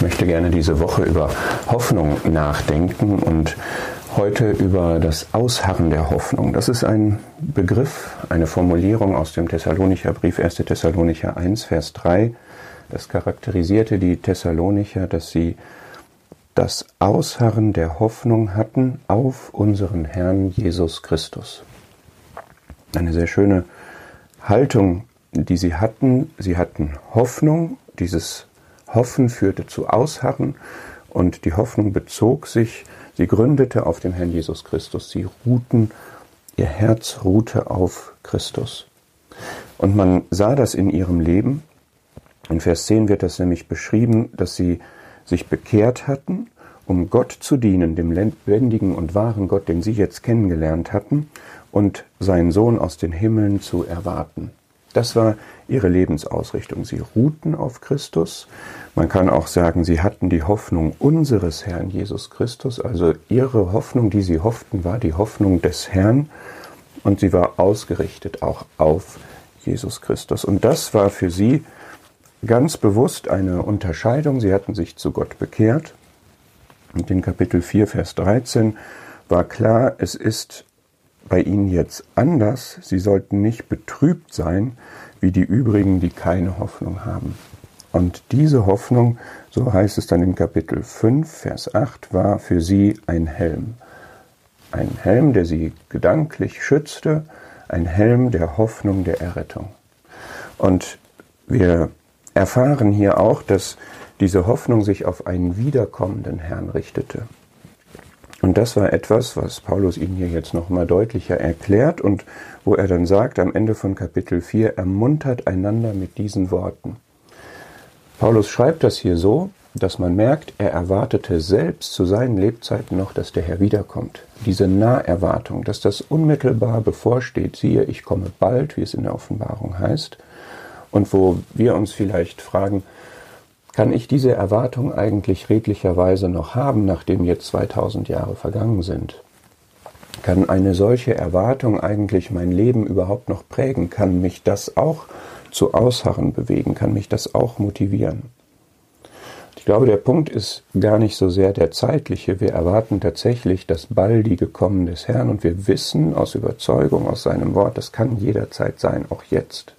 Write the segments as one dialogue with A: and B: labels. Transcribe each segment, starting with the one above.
A: Ich möchte gerne diese Woche über Hoffnung nachdenken und heute über das Ausharren der Hoffnung. Das ist ein Begriff, eine Formulierung aus dem Thessalonicher Brief, 1. Thessalonicher 1, Vers 3. Das charakterisierte die Thessalonicher, dass sie das Ausharren der Hoffnung hatten auf unseren Herrn Jesus Christus. Eine sehr schöne Haltung, die sie hatten. Sie hatten Hoffnung, dieses Hoffen führte zu Ausharren und die Hoffnung bezog sich, sie gründete auf dem Herrn Jesus Christus. Sie ruhten, ihr Herz ruhte auf Christus. Und man sah das in ihrem Leben. In Vers 10 wird das nämlich beschrieben, dass sie sich bekehrt hatten, um Gott zu dienen, dem lebendigen und wahren Gott, den sie jetzt kennengelernt hatten, und seinen Sohn aus den Himmeln zu erwarten. Das war ihre Lebensausrichtung. Sie ruhten auf Christus. Man kann auch sagen, sie hatten die Hoffnung unseres Herrn Jesus Christus. Also ihre Hoffnung, die sie hofften, war die Hoffnung des Herrn. Und sie war ausgerichtet auch auf Jesus Christus. Und das war für sie ganz bewusst eine Unterscheidung. Sie hatten sich zu Gott bekehrt. Und in Kapitel 4, Vers 13 war klar, es ist bei ihnen jetzt anders. Sie sollten nicht betrübt sein wie die übrigen, die keine Hoffnung haben. Und diese Hoffnung, so heißt es dann im Kapitel 5, Vers 8, war für sie ein Helm. Ein Helm, der sie gedanklich schützte, ein Helm der Hoffnung der Errettung. Und wir erfahren hier auch, dass diese Hoffnung sich auf einen wiederkommenden Herrn richtete. Und das war etwas, was Paulus Ihnen hier jetzt nochmal deutlicher erklärt und wo er dann sagt, am Ende von Kapitel 4, ermuntert einander mit diesen Worten. Paulus schreibt das hier so, dass man merkt, er erwartete selbst zu seinen Lebzeiten noch, dass der Herr wiederkommt. Diese Naherwartung, dass das unmittelbar bevorsteht, siehe, ich komme bald, wie es in der Offenbarung heißt, und wo wir uns vielleicht fragen, kann ich diese Erwartung eigentlich redlicherweise noch haben, nachdem jetzt 2000 Jahre vergangen sind? Kann eine solche Erwartung eigentlich mein Leben überhaupt noch prägen? Kann mich das auch zu Ausharren bewegen? Kann mich das auch motivieren? Ich glaube, der Punkt ist gar nicht so sehr der zeitliche. Wir erwarten tatsächlich das baldige Kommen des Herrn und wir wissen aus Überzeugung, aus seinem Wort, das kann jederzeit sein, auch jetzt.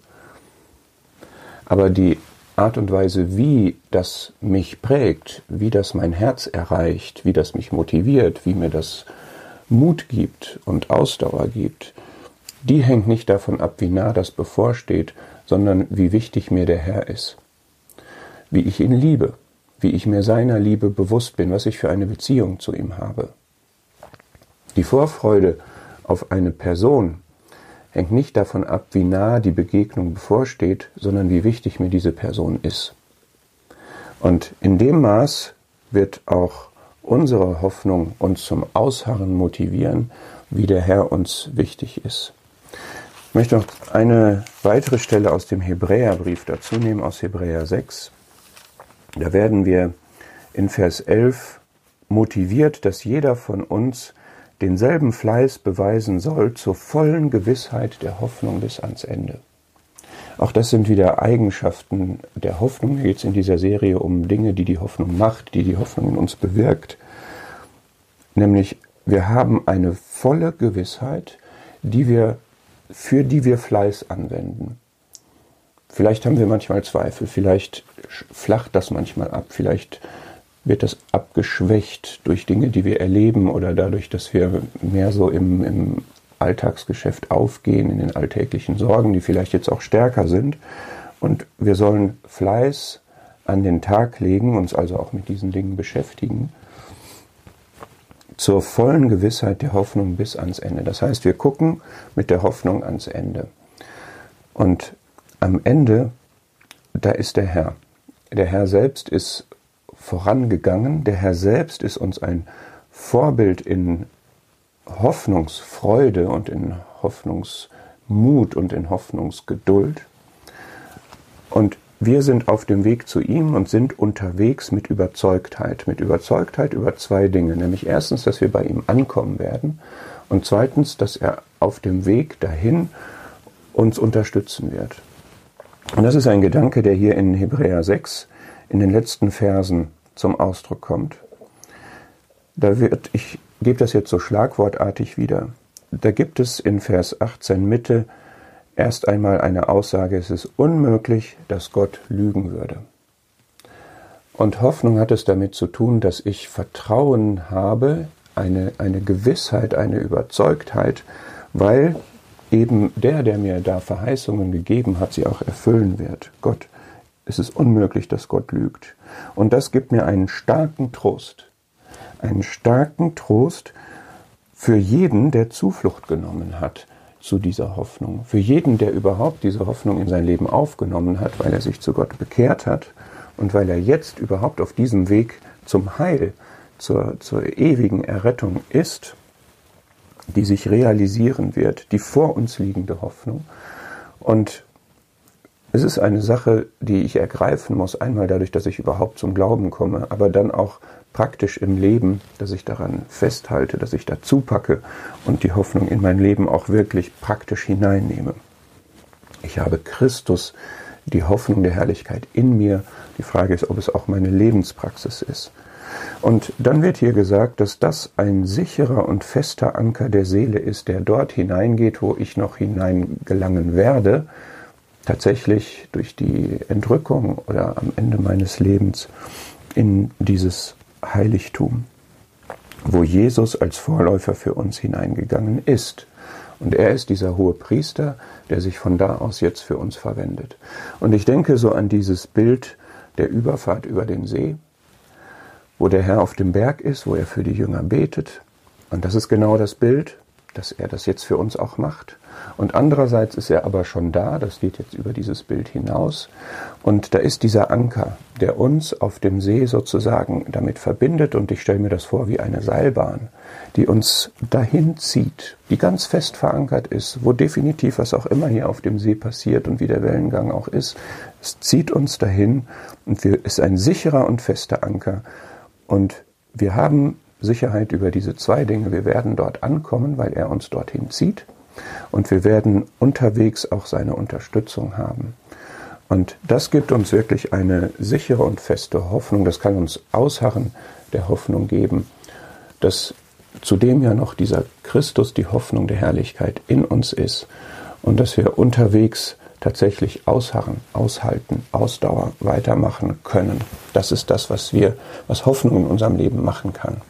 A: Aber die Art und Weise, wie das mich prägt, wie das mein Herz erreicht, wie das mich motiviert, wie mir das Mut gibt und Ausdauer gibt, die hängt nicht davon ab, wie nah das bevorsteht, sondern wie wichtig mir der Herr ist, wie ich ihn liebe, wie ich mir seiner Liebe bewusst bin, was ich für eine Beziehung zu ihm habe. Die Vorfreude auf eine Person, hängt nicht davon ab, wie nah die Begegnung bevorsteht, sondern wie wichtig mir diese Person ist. Und in dem Maß wird auch unsere Hoffnung uns zum Ausharren motivieren, wie der Herr uns wichtig ist. Ich möchte noch eine weitere Stelle aus dem Hebräerbrief dazu nehmen, aus Hebräer 6. Da werden wir in Vers 11 motiviert, dass jeder von uns denselben Fleiß beweisen soll zur vollen Gewissheit der Hoffnung bis ans Ende. Auch das sind wieder Eigenschaften der Hoffnung. Hier geht es in dieser Serie um Dinge, die die Hoffnung macht, die die Hoffnung in uns bewirkt. Nämlich, wir haben eine volle Gewissheit, die wir, für die wir Fleiß anwenden. Vielleicht haben wir manchmal Zweifel, vielleicht flacht das manchmal ab, vielleicht wird das abgeschwächt durch Dinge, die wir erleben oder dadurch, dass wir mehr so im, im Alltagsgeschäft aufgehen, in den alltäglichen Sorgen, die vielleicht jetzt auch stärker sind. Und wir sollen Fleiß an den Tag legen, uns also auch mit diesen Dingen beschäftigen, zur vollen Gewissheit der Hoffnung bis ans Ende. Das heißt, wir gucken mit der Hoffnung ans Ende. Und am Ende, da ist der Herr. Der Herr selbst ist vorangegangen. Der Herr selbst ist uns ein Vorbild in Hoffnungsfreude und in Hoffnungsmut und in Hoffnungsgeduld. Und wir sind auf dem Weg zu ihm und sind unterwegs mit Überzeugtheit. Mit Überzeugtheit über zwei Dinge. Nämlich erstens, dass wir bei ihm ankommen werden und zweitens, dass er auf dem Weg dahin uns unterstützen wird. Und das ist ein Gedanke, der hier in Hebräer 6 in den letzten Versen zum Ausdruck kommt. Da wird, ich gebe das jetzt so schlagwortartig wieder. Da gibt es in Vers 18 Mitte erst einmal eine Aussage, es ist unmöglich, dass Gott lügen würde. Und Hoffnung hat es damit zu tun, dass ich Vertrauen habe, eine, eine Gewissheit, eine Überzeugtheit, weil eben der, der mir da Verheißungen gegeben hat, sie auch erfüllen wird. Gott, es ist unmöglich, dass Gott lügt. Und das gibt mir einen starken Trost. Einen starken Trost für jeden, der Zuflucht genommen hat zu dieser Hoffnung. Für jeden, der überhaupt diese Hoffnung in sein Leben aufgenommen hat, weil er sich zu Gott bekehrt hat und weil er jetzt überhaupt auf diesem Weg zum Heil, zur, zur ewigen Errettung ist, die sich realisieren wird, die vor uns liegende Hoffnung. Und es ist eine Sache, die ich ergreifen muss, einmal dadurch, dass ich überhaupt zum Glauben komme, aber dann auch praktisch im Leben, dass ich daran festhalte, dass ich dazu packe und die Hoffnung in mein Leben auch wirklich praktisch hineinnehme. Ich habe Christus, die Hoffnung der Herrlichkeit in mir. Die Frage ist, ob es auch meine Lebenspraxis ist. Und dann wird hier gesagt, dass das ein sicherer und fester Anker der Seele ist, der dort hineingeht, wo ich noch hineingelangen werde, tatsächlich durch die Entrückung oder am Ende meines Lebens in dieses Heiligtum, wo Jesus als Vorläufer für uns hineingegangen ist. Und er ist dieser hohe Priester, der sich von da aus jetzt für uns verwendet. Und ich denke so an dieses Bild der Überfahrt über den See, wo der Herr auf dem Berg ist, wo er für die Jünger betet. Und das ist genau das Bild, dass er das jetzt für uns auch macht. Und andererseits ist er aber schon da, das geht jetzt über dieses Bild hinaus. Und da ist dieser Anker, der uns auf dem See sozusagen damit verbindet. Und ich stelle mir das vor wie eine Seilbahn, die uns dahin zieht, die ganz fest verankert ist, wo definitiv was auch immer hier auf dem See passiert und wie der Wellengang auch ist. Es zieht uns dahin und es ist ein sicherer und fester Anker, und wir haben Sicherheit über diese zwei Dinge. Wir werden dort ankommen, weil er uns dorthin zieht. Und wir werden unterwegs auch seine Unterstützung haben. Und das gibt uns wirklich eine sichere und feste Hoffnung. Das kann uns Ausharren der Hoffnung geben, dass zudem ja noch dieser Christus die Hoffnung der Herrlichkeit in uns ist und dass wir unterwegs tatsächlich ausharren, aushalten, Ausdauer weitermachen können. Das ist das, was wir, was Hoffnung in unserem Leben machen kann.